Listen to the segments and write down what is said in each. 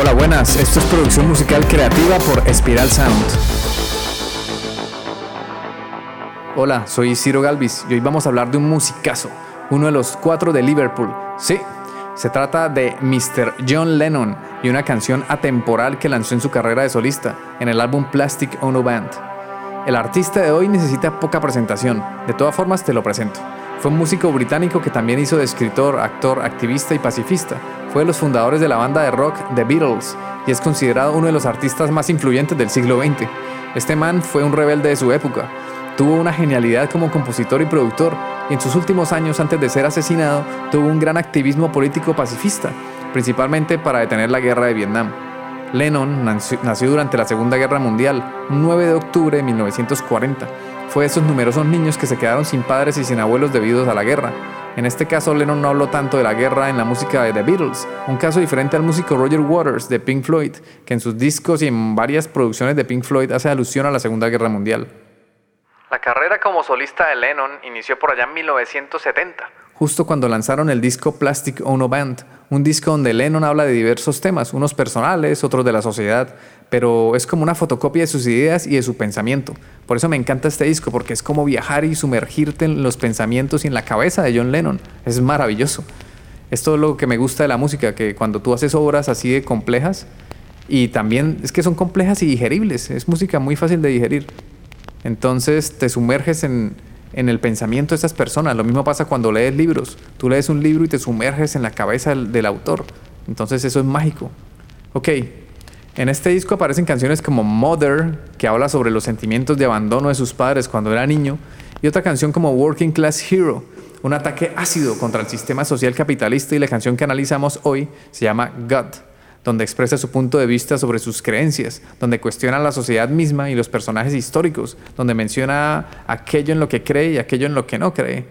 Hola, buenas. Esto es producción musical creativa por Espiral Sound. Hola, soy Ciro Galvis y hoy vamos a hablar de un musicazo, uno de los cuatro de Liverpool. Sí, se trata de Mr. John Lennon y una canción atemporal que lanzó en su carrera de solista en el álbum Plastic Ono Band. El artista de hoy necesita poca presentación, de todas formas te lo presento. Fue un músico británico que también hizo de escritor, actor, activista y pacifista. Fue de los fundadores de la banda de rock The Beatles y es considerado uno de los artistas más influyentes del siglo XX. Este man fue un rebelde de su época. Tuvo una genialidad como compositor y productor y en sus últimos años antes de ser asesinado tuvo un gran activismo político pacifista, principalmente para detener la guerra de Vietnam. Lennon nació durante la Segunda Guerra Mundial, 9 de octubre de 1940 fue de esos numerosos niños que se quedaron sin padres y sin abuelos debido a la guerra. En este caso, Lennon no habló tanto de la guerra en la música de The Beatles, un caso diferente al músico Roger Waters de Pink Floyd, que en sus discos y en varias producciones de Pink Floyd hace alusión a la Segunda Guerra Mundial. La carrera como solista de Lennon inició por allá en 1970, justo cuando lanzaron el disco Plastic Ono Band, un disco donde Lennon habla de diversos temas, unos personales, otros de la sociedad, pero es como una fotocopia de sus ideas y de su pensamiento. Por eso me encanta este disco, porque es como viajar y sumergirte en los pensamientos y en la cabeza de John Lennon. Es maravilloso. Esto es lo que me gusta de la música, que cuando tú haces obras así de complejas, y también es que son complejas y digeribles, es música muy fácil de digerir. Entonces te sumerges en, en el pensamiento de estas personas. Lo mismo pasa cuando lees libros. Tú lees un libro y te sumerges en la cabeza del, del autor. Entonces eso es mágico. Ok, en este disco aparecen canciones como Mother, que habla sobre los sentimientos de abandono de sus padres cuando era niño, y otra canción como Working Class Hero, un ataque ácido contra el sistema social capitalista y la canción que analizamos hoy se llama God, donde expresa su punto de vista sobre sus creencias, donde cuestiona la sociedad misma y los personajes históricos, donde menciona aquello en lo que cree y aquello en lo que no cree.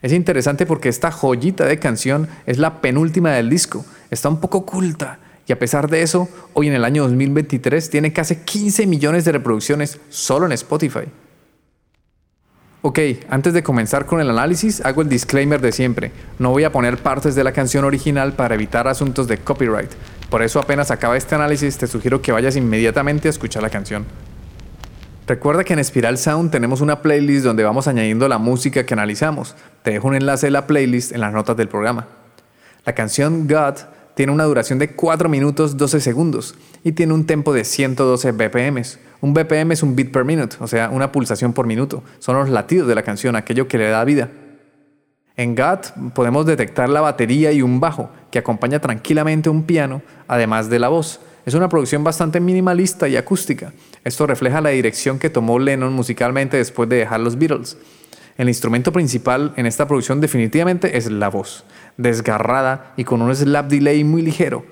Es interesante porque esta joyita de canción es la penúltima del disco, está un poco oculta y a pesar de eso, hoy en el año 2023 tiene casi 15 millones de reproducciones solo en Spotify. Ok, antes de comenzar con el análisis, hago el disclaimer de siempre. No voy a poner partes de la canción original para evitar asuntos de copyright. Por eso apenas acaba este análisis, te sugiero que vayas inmediatamente a escuchar la canción. Recuerda que en Spiral Sound tenemos una playlist donde vamos añadiendo la música que analizamos. Te dejo un enlace de la playlist en las notas del programa. La canción God tiene una duración de 4 minutos 12 segundos y tiene un tempo de 112 BPM. Un BPM es un beat per minute, o sea, una pulsación por minuto. Son los latidos de la canción, aquello que le da vida. En GAT podemos detectar la batería y un bajo que acompaña tranquilamente un piano, además de la voz. Es una producción bastante minimalista y acústica. Esto refleja la dirección que tomó Lennon musicalmente después de dejar los Beatles. El instrumento principal en esta producción definitivamente es la voz, desgarrada y con un slap delay muy ligero.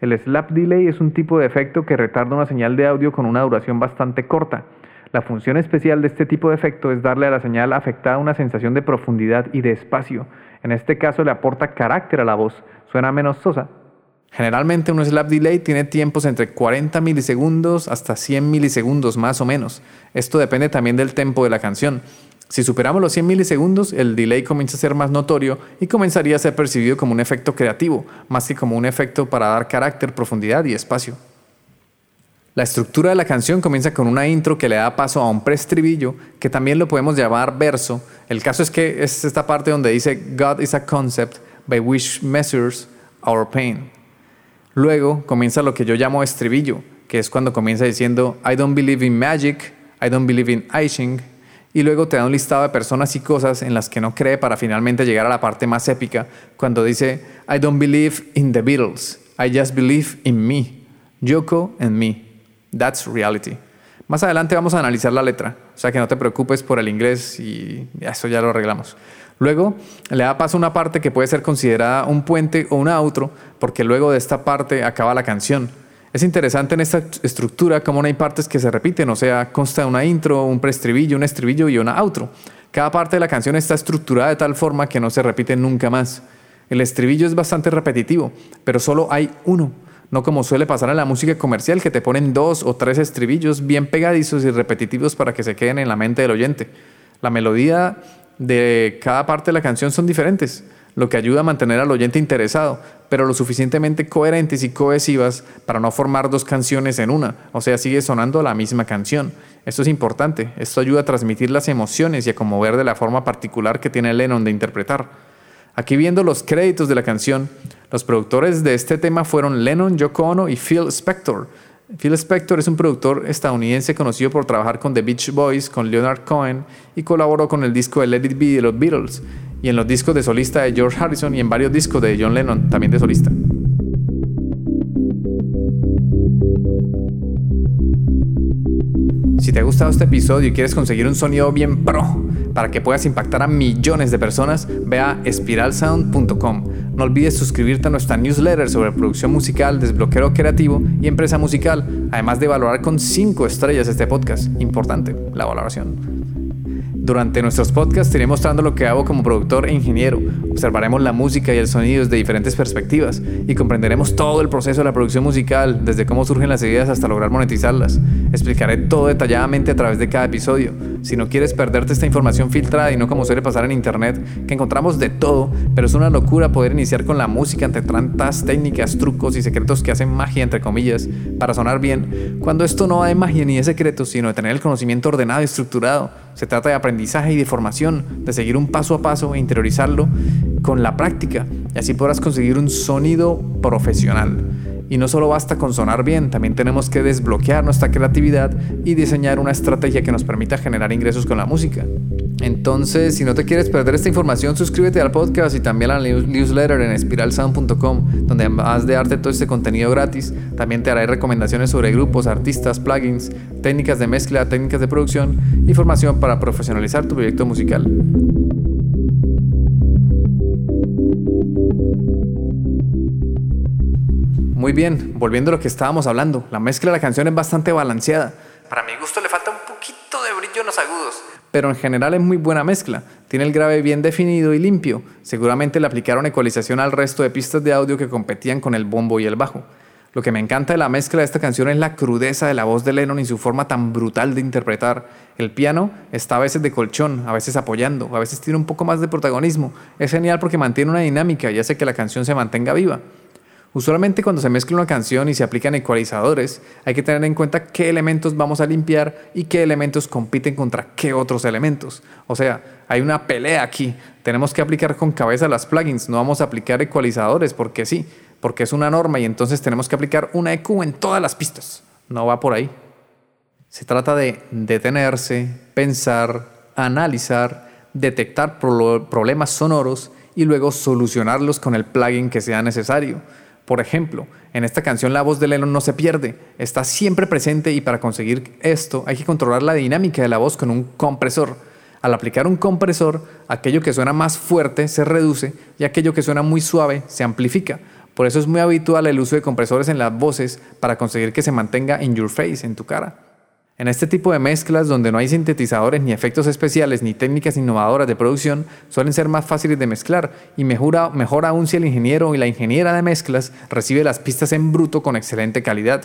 El slap delay es un tipo de efecto que retarda una señal de audio con una duración bastante corta. La función especial de este tipo de efecto es darle a la señal afectada una sensación de profundidad y de espacio. En este caso le aporta carácter a la voz, suena menos sosa. Generalmente un slap delay tiene tiempos entre 40 milisegundos hasta 100 milisegundos más o menos. Esto depende también del tempo de la canción. Si superamos los 100 milisegundos, el delay comienza a ser más notorio y comenzaría a ser percibido como un efecto creativo, más que como un efecto para dar carácter, profundidad y espacio. La estructura de la canción comienza con una intro que le da paso a un preestribillo, que también lo podemos llamar verso. El caso es que es esta parte donde dice God is a concept by which measures our pain. Luego comienza lo que yo llamo estribillo, que es cuando comienza diciendo I don't believe in magic, I don't believe in icing, y luego te da un listado de personas y cosas en las que no cree para finalmente llegar a la parte más épica, cuando dice, I don't believe in the Beatles, I just believe in me, Yoko and me, that's reality. Más adelante vamos a analizar la letra, o sea que no te preocupes por el inglés y eso ya lo arreglamos. Luego le da paso a una parte que puede ser considerada un puente o un outro, porque luego de esta parte acaba la canción. Es interesante en esta estructura cómo no hay partes que se repiten, o sea, consta de una intro, un preestribillo, un estribillo y una outro. Cada parte de la canción está estructurada de tal forma que no se repite nunca más. El estribillo es bastante repetitivo, pero solo hay uno, no como suele pasar en la música comercial que te ponen dos o tres estribillos bien pegadizos y repetitivos para que se queden en la mente del oyente. La melodía de cada parte de la canción son diferentes. Lo que ayuda a mantener al oyente interesado, pero lo suficientemente coherentes y cohesivas para no formar dos canciones en una, o sea, sigue sonando la misma canción. Esto es importante, esto ayuda a transmitir las emociones y a conmover de la forma particular que tiene Lennon de interpretar. Aquí viendo los créditos de la canción, los productores de este tema fueron Lennon, Yoko Ono y Phil Spector. Phil Spector es un productor estadounidense conocido por trabajar con The Beach Boys, con Leonard Cohen y colaboró con el disco de Let It Be de los Beatles y en los discos de solista de George Harrison y en varios discos de John Lennon, también de solista. Si te ha gustado este episodio y quieres conseguir un sonido bien pro para que puedas impactar a millones de personas, ve a espiralsound.com. No olvides suscribirte a nuestra newsletter sobre producción musical, desbloqueo creativo y empresa musical, además de valorar con 5 estrellas este podcast. Importante, la valoración. Durante nuestros podcasts iré mostrando lo que hago como productor e ingeniero. Observaremos la música y el sonido desde diferentes perspectivas y comprenderemos todo el proceso de la producción musical, desde cómo surgen las ideas hasta lograr monetizarlas. Explicaré todo detalladamente a través de cada episodio. Si no quieres perderte esta información filtrada y no como suele pasar en internet, que encontramos de todo, pero es una locura poder iniciar con la música entre tantas técnicas, trucos y secretos que hacen magia, entre comillas, para sonar bien, cuando esto no va de magia ni de secretos, sino de tener el conocimiento ordenado y estructurado. Se trata de aprendizaje y de formación, de seguir un paso a paso e interiorizarlo con la práctica, y así podrás conseguir un sonido profesional. Y no solo basta con sonar bien, también tenemos que desbloquear nuestra creatividad y diseñar una estrategia que nos permita generar ingresos con la música. Entonces, si no te quieres perder esta información, suscríbete al podcast y también a la newsletter en espiralsound.com, donde además de darte todo este contenido gratis, también te haré recomendaciones sobre grupos, artistas, plugins, técnicas de mezcla, técnicas de producción y formación para profesionalizar tu proyecto musical. Muy bien, volviendo a lo que estábamos hablando, la mezcla de la canción es bastante balanceada. Para mi gusto le falta un poquito de brillo en los agudos, pero en general es muy buena mezcla. Tiene el grave bien definido y limpio. Seguramente le aplicaron ecualización al resto de pistas de audio que competían con el bombo y el bajo. Lo que me encanta de la mezcla de esta canción es la crudeza de la voz de Lennon y su forma tan brutal de interpretar. El piano está a veces de colchón, a veces apoyando, a veces tiene un poco más de protagonismo. Es genial porque mantiene una dinámica y hace que la canción se mantenga viva. Usualmente cuando se mezcla una canción y se aplican ecualizadores, hay que tener en cuenta qué elementos vamos a limpiar y qué elementos compiten contra qué otros elementos. O sea, hay una pelea aquí. Tenemos que aplicar con cabeza las plugins, no vamos a aplicar ecualizadores porque sí, porque es una norma y entonces tenemos que aplicar una EQ en todas las pistas. No va por ahí. Se trata de detenerse, pensar, analizar, detectar problemas sonoros y luego solucionarlos con el plugin que sea necesario. Por ejemplo, en esta canción la voz de Lennon no se pierde, está siempre presente y para conseguir esto hay que controlar la dinámica de la voz con un compresor. Al aplicar un compresor, aquello que suena más fuerte se reduce y aquello que suena muy suave se amplifica. Por eso es muy habitual el uso de compresores en las voces para conseguir que se mantenga in your face, en tu cara. En este tipo de mezclas donde no hay sintetizadores ni efectos especiales ni técnicas innovadoras de producción, suelen ser más fáciles de mezclar y mejora, mejor aún si el ingeniero y la ingeniera de mezclas recibe las pistas en bruto con excelente calidad.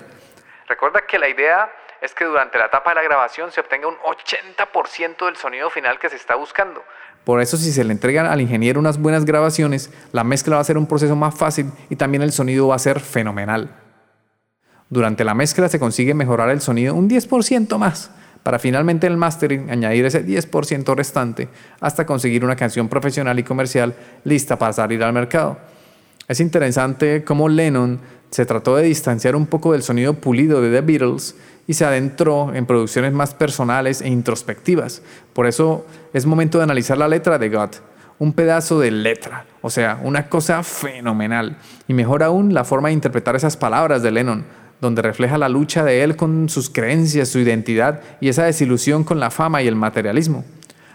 Recuerda que la idea es que durante la etapa de la grabación se obtenga un 80% del sonido final que se está buscando. Por eso si se le entregan al ingeniero unas buenas grabaciones, la mezcla va a ser un proceso más fácil y también el sonido va a ser fenomenal. Durante la mezcla se consigue mejorar el sonido un 10% más, para finalmente en el mastering añadir ese 10% restante hasta conseguir una canción profesional y comercial lista para salir al mercado. Es interesante cómo Lennon se trató de distanciar un poco del sonido pulido de The Beatles y se adentró en producciones más personales e introspectivas. Por eso es momento de analizar la letra de God, un pedazo de letra, o sea, una cosa fenomenal. Y mejor aún la forma de interpretar esas palabras de Lennon, donde refleja la lucha de él con sus creencias, su identidad y esa desilusión con la fama y el materialismo.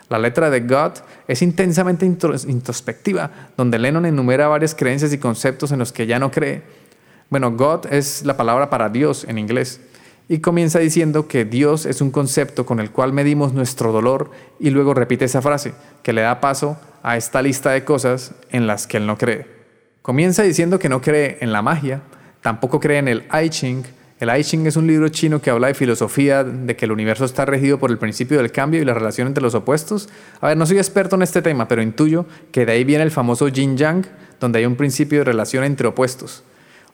La letra de God es intensamente introspectiva, donde Lennon enumera varias creencias y conceptos en los que ya no cree. Bueno, God es la palabra para Dios en inglés. Y comienza diciendo que Dios es un concepto con el cual medimos nuestro dolor y luego repite esa frase, que le da paso a esta lista de cosas en las que él no cree. Comienza diciendo que no cree en la magia, Tampoco cree en el I Ching, El I Ching es un libro chino que habla de filosofía, de que el universo está regido por el principio del cambio y la relación entre los opuestos. A ver, no soy experto en este tema, pero intuyo que de ahí viene el famoso Yin Yang, donde hay un principio de relación entre opuestos.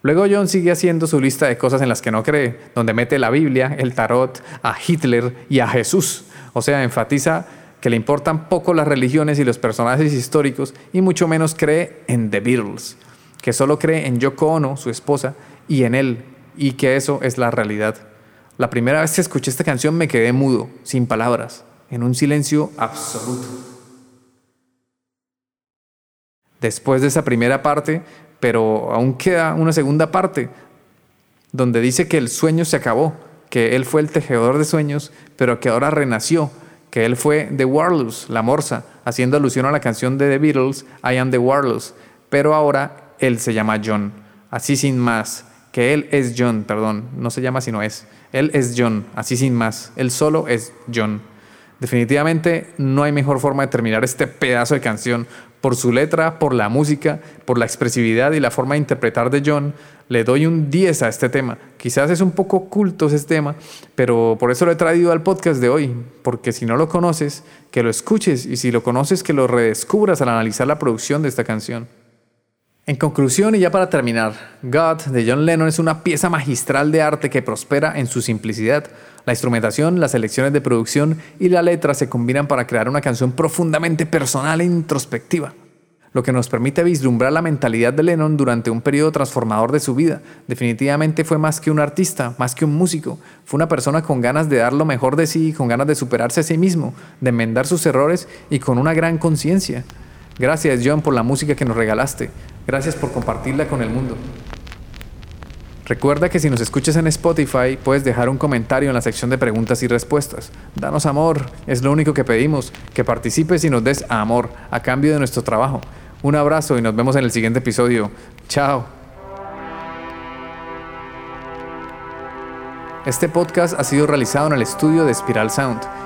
Luego John sigue haciendo su lista de cosas en las que no cree, donde mete la Biblia, el tarot, a Hitler y a Jesús. O sea, enfatiza que le importan poco las religiones y los personajes históricos y mucho menos cree en The Beatles, que solo cree en Yoko Ono, su esposa, y en él, y que eso es la realidad. La primera vez que escuché esta canción me quedé mudo, sin palabras, en un silencio absoluto. Después de esa primera parte, pero aún queda una segunda parte, donde dice que el sueño se acabó, que él fue el tejedor de sueños, pero que ahora renació, que él fue The Warlus, la morsa, haciendo alusión a la canción de The Beatles, I am The Warlus, pero ahora él se llama John, así sin más que Él es John, perdón, no se llama sino es. Él es John, así sin más. Él solo es John. Definitivamente no hay mejor forma de terminar este pedazo de canción. Por su letra, por la música, por la expresividad y la forma de interpretar de John, le doy un 10 a este tema. Quizás es un poco oculto ese tema, pero por eso lo he traído al podcast de hoy, porque si no lo conoces, que lo escuches y si lo conoces, que lo redescubras al analizar la producción de esta canción. En conclusión y ya para terminar, God de John Lennon es una pieza magistral de arte que prospera en su simplicidad. La instrumentación, las elecciones de producción y la letra se combinan para crear una canción profundamente personal e introspectiva, lo que nos permite vislumbrar la mentalidad de Lennon durante un periodo transformador de su vida. Definitivamente fue más que un artista, más que un músico, fue una persona con ganas de dar lo mejor de sí, con ganas de superarse a sí mismo, de enmendar sus errores y con una gran conciencia. Gracias John por la música que nos regalaste. Gracias por compartirla con el mundo. Recuerda que si nos escuchas en Spotify puedes dejar un comentario en la sección de preguntas y respuestas. Danos amor, es lo único que pedimos, que participes y nos des amor a cambio de nuestro trabajo. Un abrazo y nos vemos en el siguiente episodio. Chao. Este podcast ha sido realizado en el estudio de Spiral Sound.